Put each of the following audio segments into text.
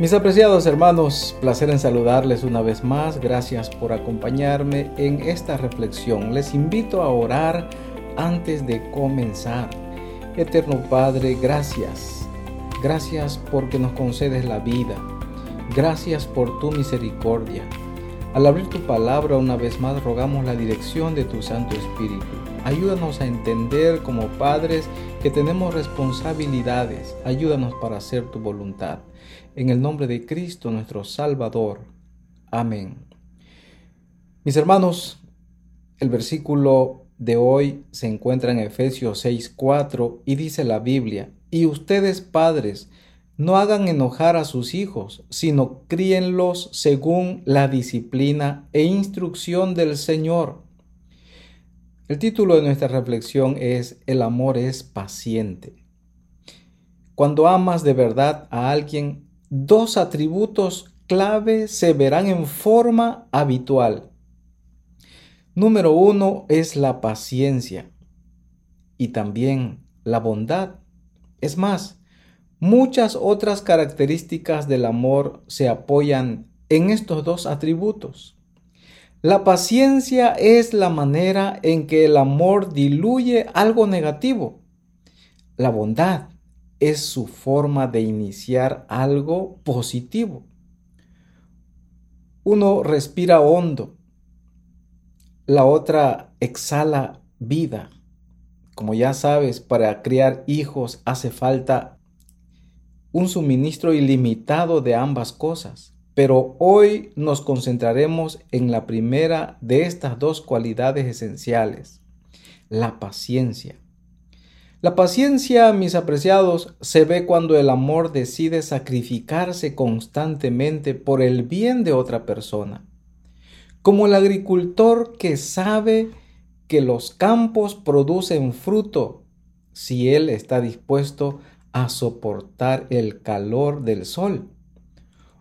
Mis apreciados hermanos, placer en saludarles una vez más. Gracias por acompañarme en esta reflexión. Les invito a orar antes de comenzar. Eterno Padre, gracias. Gracias porque nos concedes la vida. Gracias por tu misericordia. Al abrir tu palabra una vez más rogamos la dirección de tu Santo Espíritu. Ayúdanos a entender como padres que tenemos responsabilidades. Ayúdanos para hacer tu voluntad. En el nombre de Cristo nuestro Salvador. Amén. Mis hermanos, el versículo de hoy se encuentra en Efesios 6:4 y dice la Biblia, y ustedes padres, no hagan enojar a sus hijos, sino críenlos según la disciplina e instrucción del Señor. El título de nuestra reflexión es El amor es paciente. Cuando amas de verdad a alguien, dos atributos clave se verán en forma habitual. Número uno es la paciencia y también la bondad. Es más, muchas otras características del amor se apoyan en estos dos atributos. La paciencia es la manera en que el amor diluye algo negativo. La bondad es su forma de iniciar algo positivo. Uno respira hondo, la otra exhala vida. Como ya sabes, para criar hijos hace falta un suministro ilimitado de ambas cosas. Pero hoy nos concentraremos en la primera de estas dos cualidades esenciales, la paciencia. La paciencia, mis apreciados, se ve cuando el amor decide sacrificarse constantemente por el bien de otra persona. Como el agricultor que sabe que los campos producen fruto si él está dispuesto a soportar el calor del sol.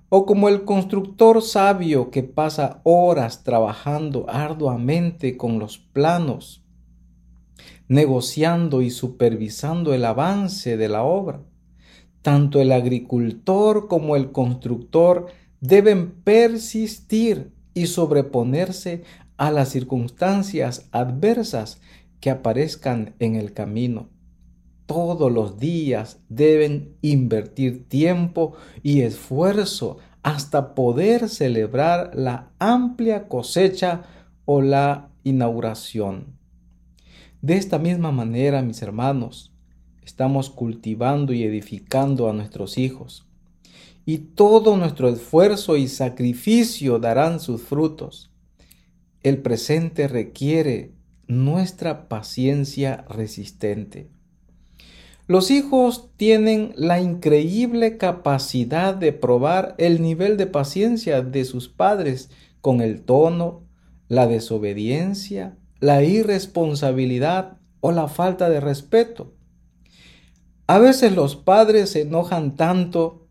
O como el constructor sabio que pasa horas trabajando arduamente con los planos negociando y supervisando el avance de la obra. Tanto el agricultor como el constructor deben persistir y sobreponerse a las circunstancias adversas que aparezcan en el camino. Todos los días deben invertir tiempo y esfuerzo hasta poder celebrar la amplia cosecha o la inauguración. De esta misma manera, mis hermanos, estamos cultivando y edificando a nuestros hijos. Y todo nuestro esfuerzo y sacrificio darán sus frutos. El presente requiere nuestra paciencia resistente. Los hijos tienen la increíble capacidad de probar el nivel de paciencia de sus padres con el tono, la desobediencia, la irresponsabilidad o la falta de respeto. A veces los padres se enojan tanto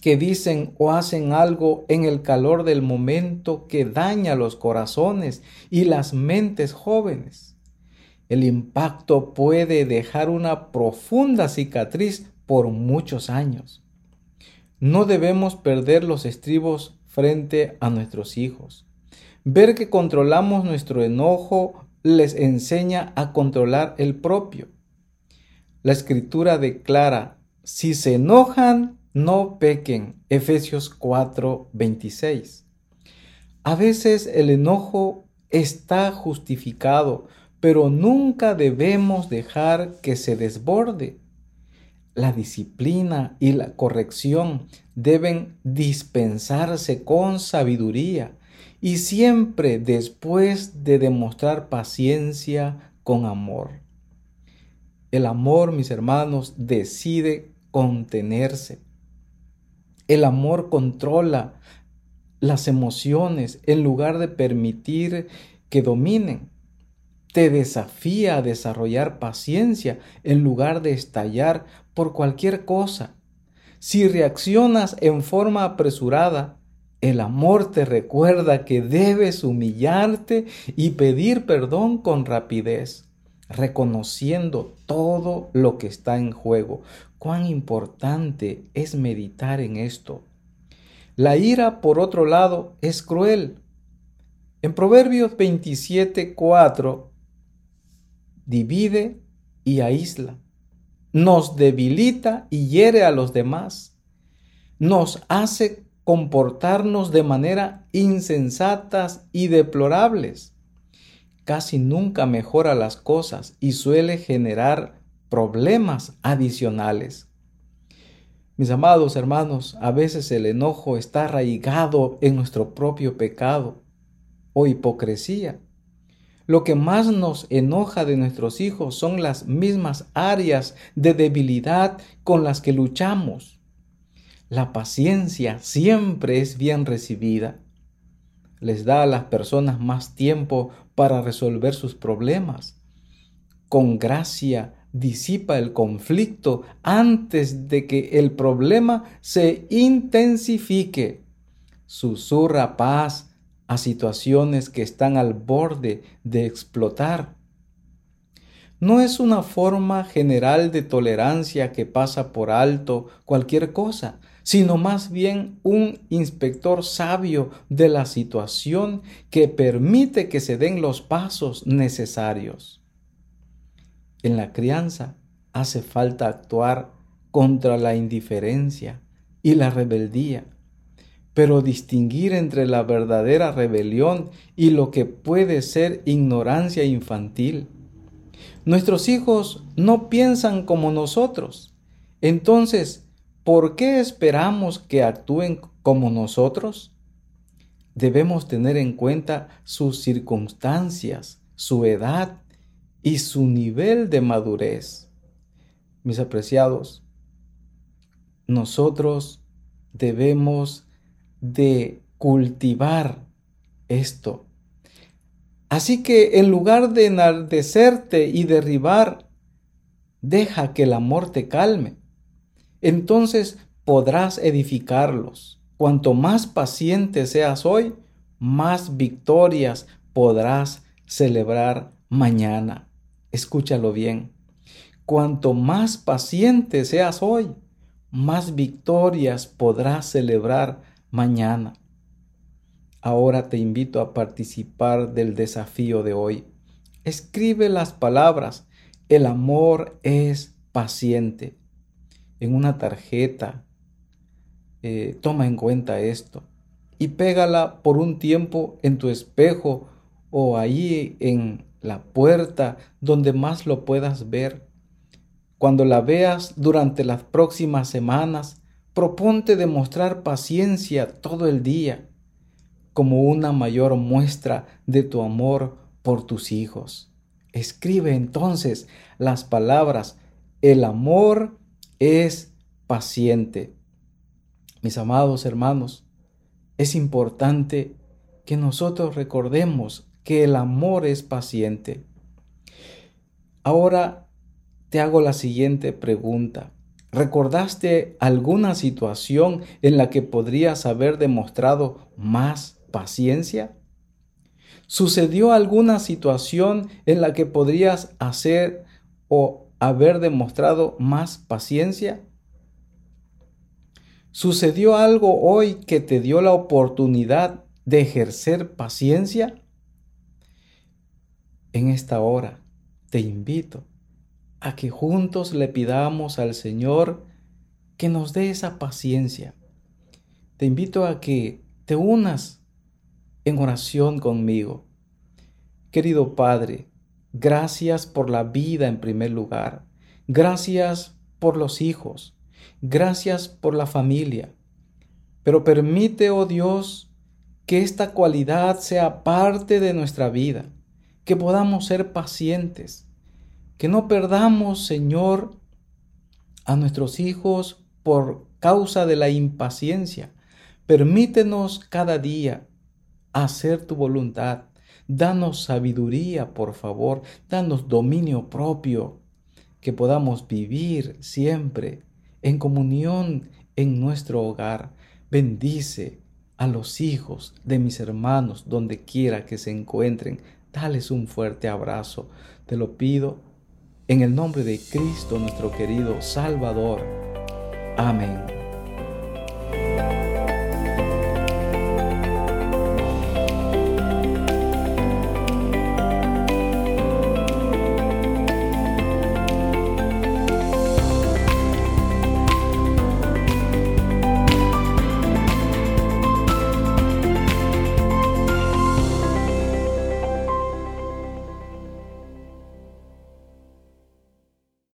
que dicen o hacen algo en el calor del momento que daña los corazones y las mentes jóvenes. El impacto puede dejar una profunda cicatriz por muchos años. No debemos perder los estribos frente a nuestros hijos. Ver que controlamos nuestro enojo les enseña a controlar el propio. La escritura declara, si se enojan, no pequen. Efesios 4, 26. A veces el enojo está justificado, pero nunca debemos dejar que se desborde. La disciplina y la corrección deben dispensarse con sabiduría y siempre después de demostrar paciencia con amor. El amor, mis hermanos, decide contenerse. El amor controla las emociones en lugar de permitir que dominen. Te desafía a desarrollar paciencia en lugar de estallar por cualquier cosa. Si reaccionas en forma apresurada, el amor te recuerda que debes humillarte y pedir perdón con rapidez, reconociendo todo lo que está en juego. Cuán importante es meditar en esto. La ira, por otro lado, es cruel. En Proverbios 27, 4, divide y aísla. Nos debilita y hiere a los demás. Nos hace comportarnos de manera insensatas y deplorables. Casi nunca mejora las cosas y suele generar problemas adicionales. Mis amados hermanos, a veces el enojo está arraigado en nuestro propio pecado o hipocresía. Lo que más nos enoja de nuestros hijos son las mismas áreas de debilidad con las que luchamos. La paciencia siempre es bien recibida. Les da a las personas más tiempo para resolver sus problemas. Con gracia disipa el conflicto antes de que el problema se intensifique. Susurra paz a situaciones que están al borde de explotar. No es una forma general de tolerancia que pasa por alto cualquier cosa, sino más bien un inspector sabio de la situación que permite que se den los pasos necesarios. En la crianza hace falta actuar contra la indiferencia y la rebeldía, pero distinguir entre la verdadera rebelión y lo que puede ser ignorancia infantil. Nuestros hijos no piensan como nosotros. Entonces, ¿por qué esperamos que actúen como nosotros? Debemos tener en cuenta sus circunstancias, su edad y su nivel de madurez. Mis apreciados, nosotros debemos de cultivar esto. Así que en lugar de enardecerte y derribar, deja que el amor te calme. Entonces podrás edificarlos. Cuanto más paciente seas hoy, más victorias podrás celebrar mañana. Escúchalo bien. Cuanto más paciente seas hoy, más victorias podrás celebrar mañana. Ahora te invito a participar del desafío de hoy. Escribe las palabras, el amor es paciente. En una tarjeta, eh, toma en cuenta esto y pégala por un tiempo en tu espejo o ahí en la puerta donde más lo puedas ver. Cuando la veas durante las próximas semanas, proponte demostrar paciencia todo el día como una mayor muestra de tu amor por tus hijos. Escribe entonces las palabras, el amor es paciente. Mis amados hermanos, es importante que nosotros recordemos que el amor es paciente. Ahora te hago la siguiente pregunta. ¿Recordaste alguna situación en la que podrías haber demostrado más paciencia? ¿Sucedió alguna situación en la que podrías hacer o haber demostrado más paciencia? ¿Sucedió algo hoy que te dio la oportunidad de ejercer paciencia? en esta hora te invito a que juntos le pidamos al Señor que nos dé esa paciencia. Te invito a que te unas en oración conmigo. Querido Padre, gracias por la vida en primer lugar. Gracias por los hijos. Gracias por la familia. Pero permite, oh Dios, que esta cualidad sea parte de nuestra vida que podamos ser pacientes, que no perdamos, Señor, a nuestros hijos por causa de la impaciencia. Permítenos cada día hacer tu voluntad. Danos sabiduría, por favor. Danos dominio propio, que podamos vivir siempre en comunión en nuestro hogar. Bendice a los hijos de mis hermanos donde quiera que se encuentren dales un fuerte abrazo. Te lo pido en el nombre de Cristo nuestro querido Salvador. Amén.